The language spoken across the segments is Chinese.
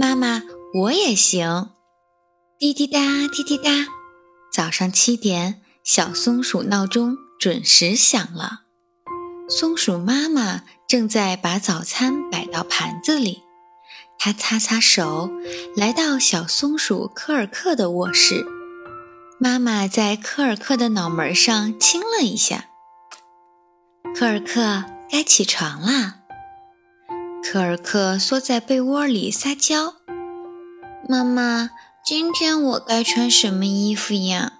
妈妈，我也行。滴滴答，滴滴答，早上七点，小松鼠闹钟准时响了。松鼠妈妈正在把早餐摆到盘子里，她擦擦手，来到小松鼠科尔克的卧室。妈妈在科尔克的脑门上亲了一下。科尔克，该起床啦。科尔克缩在被窝里撒娇：“妈妈，今天我该穿什么衣服呀？”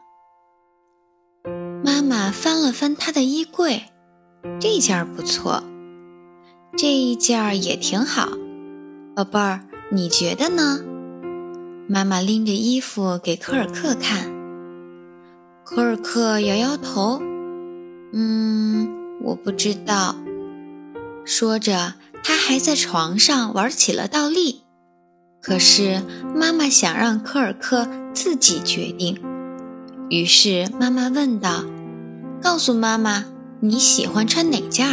妈妈翻了翻他的衣柜，这件儿不错，这一件儿也挺好。宝贝儿，你觉得呢？妈妈拎着衣服给科尔克看，科尔克摇摇头：“嗯，我不知道。”说着。他还在床上玩起了倒立，可是妈妈想让科尔克自己决定，于是妈妈问道：“告诉妈妈你喜欢穿哪件？”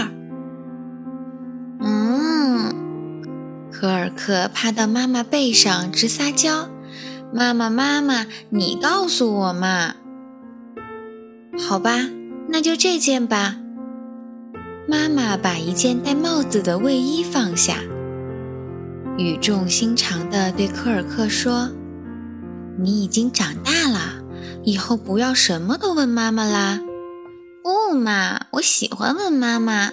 嗯，科尔克趴到妈妈背上直撒娇：“妈妈，妈妈，你告诉我嘛。”好吧，那就这件吧。妈妈把一件戴帽子的卫衣放下，语重心长地对科尔克说：“你已经长大了，以后不要什么都问妈妈啦。”“不嘛，我喜欢问妈妈。”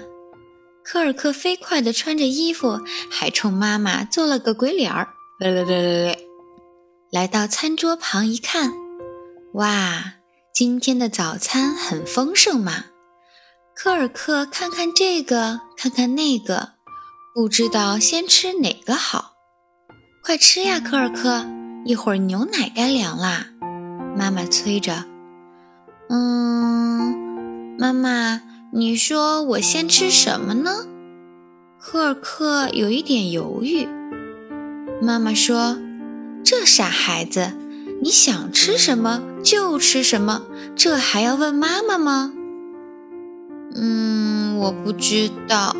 科尔克飞快地穿着衣服，还冲妈妈做了个鬼脸儿。来到餐桌旁一看，哇，今天的早餐很丰盛嘛。科尔克看看这个，看看那个，不知道先吃哪个好。快吃呀，科尔克！一会儿牛奶该凉啦。妈妈催着。嗯，妈妈，你说我先吃什么呢？科尔克有一点犹豫。妈妈说：“这傻孩子，你想吃什么就吃什么，这还要问妈妈吗？”嗯，我不知道。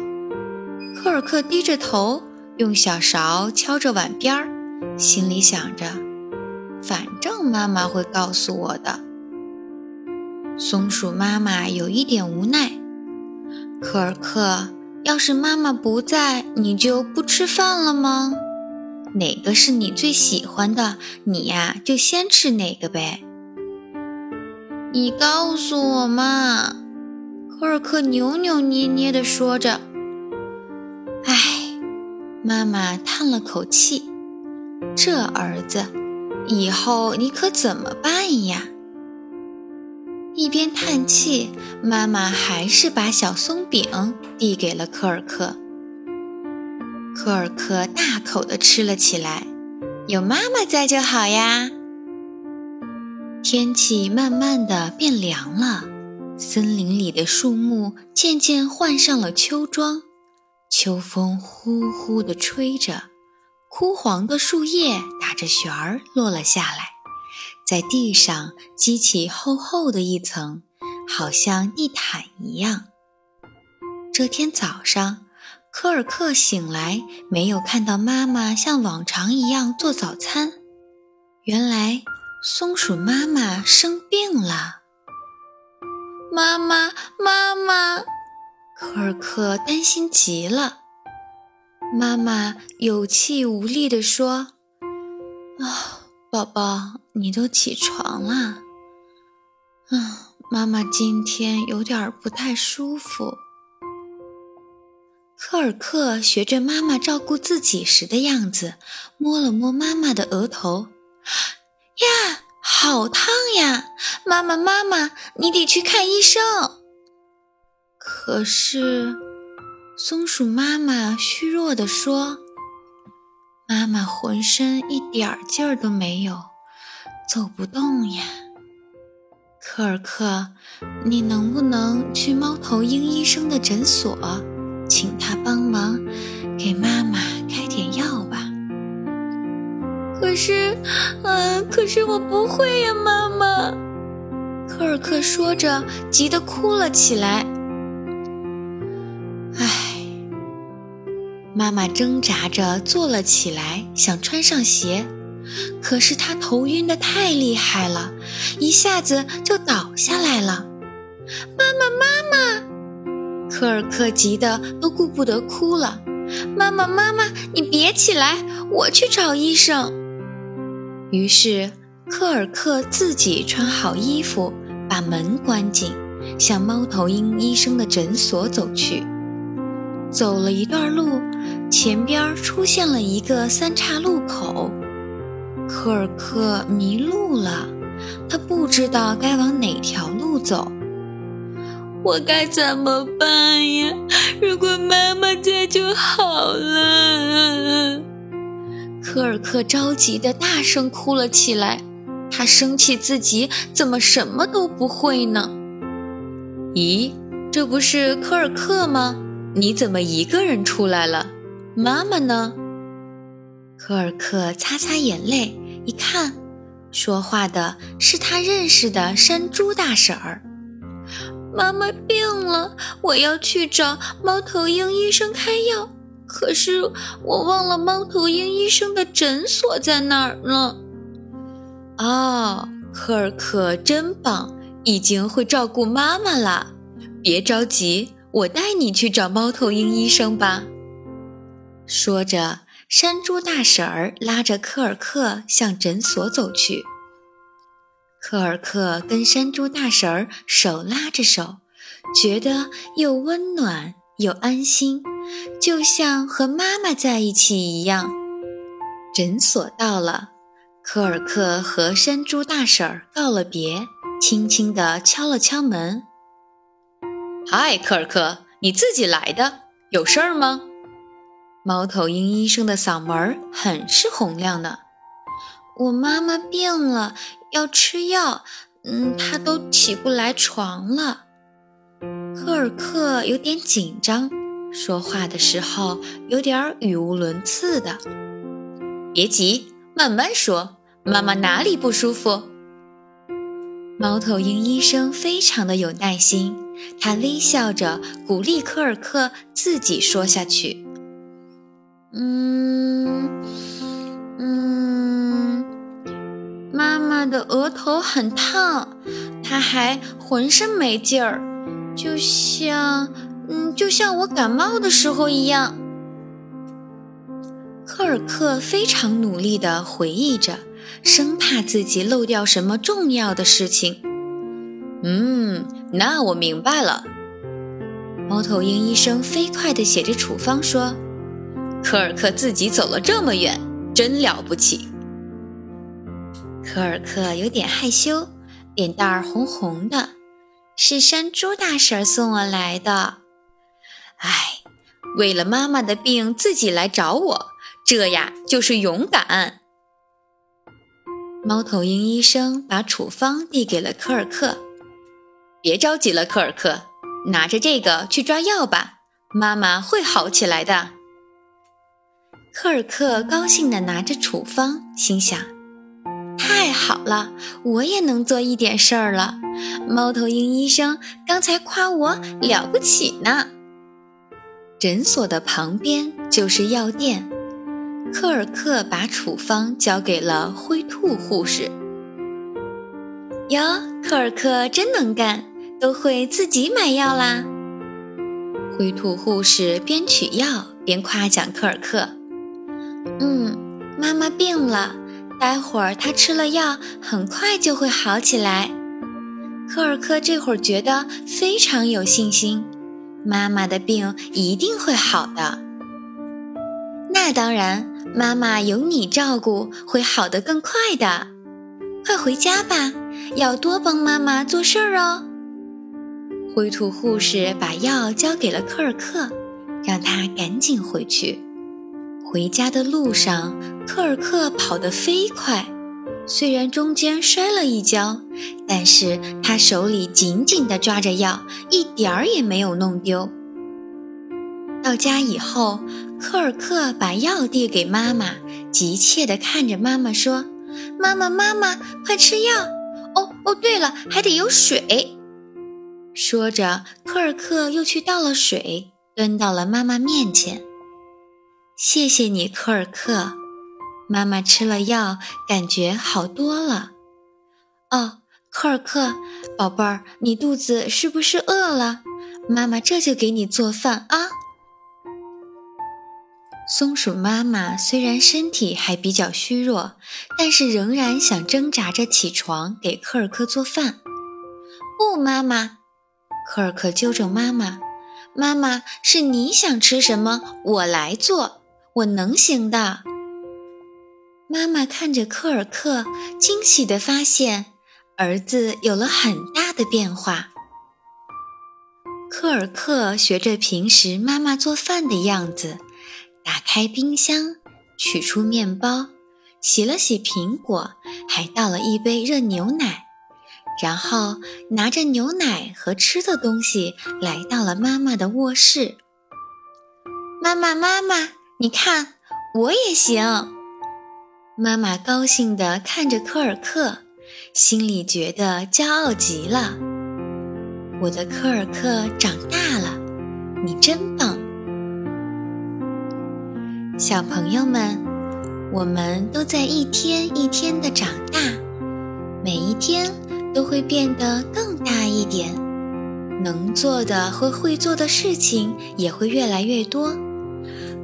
科尔克低着头，用小勺敲着碗边儿，心里想着：反正妈妈会告诉我的。松鼠妈妈有一点无奈：“科尔克，要是妈妈不在，你就不吃饭了吗？哪个是你最喜欢的，你呀就先吃哪个呗。你告诉我嘛。”科尔克扭扭捏捏地说着：“唉，妈妈叹了口气，这儿子，以后你可怎么办呀？”一边叹气，妈妈还是把小松饼递给了科尔克。科尔克大口地吃了起来，有妈妈在就好呀。天气慢慢的变凉了。森林里的树木渐渐换上了秋装，秋风呼呼地吹着，枯黄的树叶打着旋儿落了下来，在地上激起厚厚的一层，好像地毯一样。这天早上，科尔克醒来，没有看到妈妈像往常一样做早餐，原来松鼠妈妈生病了。妈妈，妈妈，科尔克担心极了。妈妈有气无力地说：“啊，宝宝，你都起床了。啊，妈妈今天有点不太舒服。”科尔克学着妈妈照顾自己时的样子，摸了摸妈妈的额头，呀！好烫呀！妈妈，妈妈，你得去看医生。可是，松鼠妈妈虚弱地说：“妈妈浑身一点劲儿都没有，走不动呀。”科尔克，你能不能去猫头鹰医生的诊所，是，嗯，可是我不会呀，妈妈。科尔克说着，急得哭了起来。唉，妈妈挣扎着坐了起来，想穿上鞋，可是她头晕的太厉害了，一下子就倒下来了。妈妈，妈妈！科尔克急得都顾不得哭了。妈妈，妈妈，你别起来，我去找医生。于是科尔克自己穿好衣服，把门关紧，向猫头鹰医生的诊所走去。走了一段路，前边出现了一个三岔路口。科尔克迷路了，他不知道该往哪条路走。我该怎么办呀？如果妈妈在就好了。科尔克着急的大声哭了起来，他生气自己怎么什么都不会呢？咦，这不是科尔克吗？你怎么一个人出来了？妈妈呢？科尔克擦擦眼泪，一看，说话的是他认识的山猪大婶儿。妈妈病了，我要去找猫头鹰医生开药，可是我忘了猫头鹰医生的诊所在哪儿了。哦，科尔克真棒，已经会照顾妈妈了。别着急。我带你去找猫头鹰医生吧。说着，山猪大婶儿拉着科尔克向诊所走去。科尔克跟山猪大婶儿手拉着手，觉得又温暖又安心，就像和妈妈在一起一样。诊所到了，科尔克和山猪大婶儿告了别，轻轻地敲了敲门。嗨，科尔克，你自己来的，有事儿吗？猫头鹰医生的嗓门很是洪亮呢。我妈妈病了，要吃药，嗯，她都起不来床了。科尔克有点紧张，说话的时候有点语无伦次的。别急，慢慢说。妈妈哪里不舒服？猫头鹰医生非常的有耐心。他微笑着鼓励科尔克自己说下去。嗯嗯，妈妈的额头很烫，她还浑身没劲儿，就像，就像我感冒的时候一样。科尔克非常努力地回忆着，生怕自己漏掉什么重要的事情。嗯。那我明白了。猫头鹰医生飞快地写着处方说：“科尔克自己走了这么远，真了不起。”科尔克有点害羞，脸蛋儿红红的。是山猪大婶送我来的。哎，为了妈妈的病自己来找我，这呀就是勇敢。猫头鹰医生把处方递给了科尔克。别着急了，科尔克，拿着这个去抓药吧，妈妈会好起来的。科尔克高兴地拿着处方，心想：太好了，我也能做一点事儿了。猫头鹰医生刚才夸我了不起呢。诊所的旁边就是药店，科尔克把处方交给了灰兔护士。哟，科尔克真能干。都会自己买药啦。灰兔护士边取药边夸奖科尔克：“嗯，妈妈病了，待会儿她吃了药，很快就会好起来。”科尔克这会儿觉得非常有信心，妈妈的病一定会好的。那当然，妈妈有你照顾，会好得更快的。快回家吧，要多帮妈妈做事儿哦。灰兔护士把药交给了科尔克，让他赶紧回去。回家的路上，科尔克跑得飞快，虽然中间摔了一跤，但是他手里紧紧地抓着药，一点儿也没有弄丢。到家以后，科尔克把药递给妈妈，急切地看着妈妈说：“妈妈，妈妈，快吃药！哦哦，对了，还得有水。”说着，科尔克又去倒了水，端到了妈妈面前。谢谢你，科尔克。妈妈吃了药，感觉好多了。哦，科尔克，宝贝儿，你肚子是不是饿了？妈妈这就给你做饭啊。松鼠妈妈虽然身体还比较虚弱，但是仍然想挣扎着起床给科尔克做饭。不，妈妈，科尔克纠正妈妈：“妈妈是你想吃什么，我来做，我能行的。”妈妈看着科尔克，惊喜地发现儿子有了很大的变化。科尔克学着平时妈妈做饭的样子，打开冰箱，取出面包，洗了洗苹果，还倒了一杯热牛奶，然后拿着牛奶和吃的东西来到了妈妈的卧室。妈妈，妈妈，你看，我也行。妈妈高兴地看着科尔克，心里觉得骄傲极了。我的科尔克长大了，你真棒！小朋友们，我们都在一天一天的长大，每一天都会变得更大一点，能做的和会做的事情也会越来越多。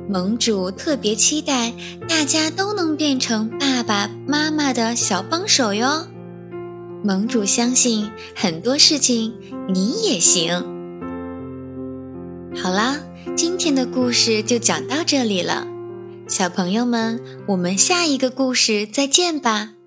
盟主特别期待大家都能变成爸爸妈妈的小帮手哟。盟主相信很多事情你也行。好啦，今天的故事就讲到这里了，小朋友们，我们下一个故事再见吧。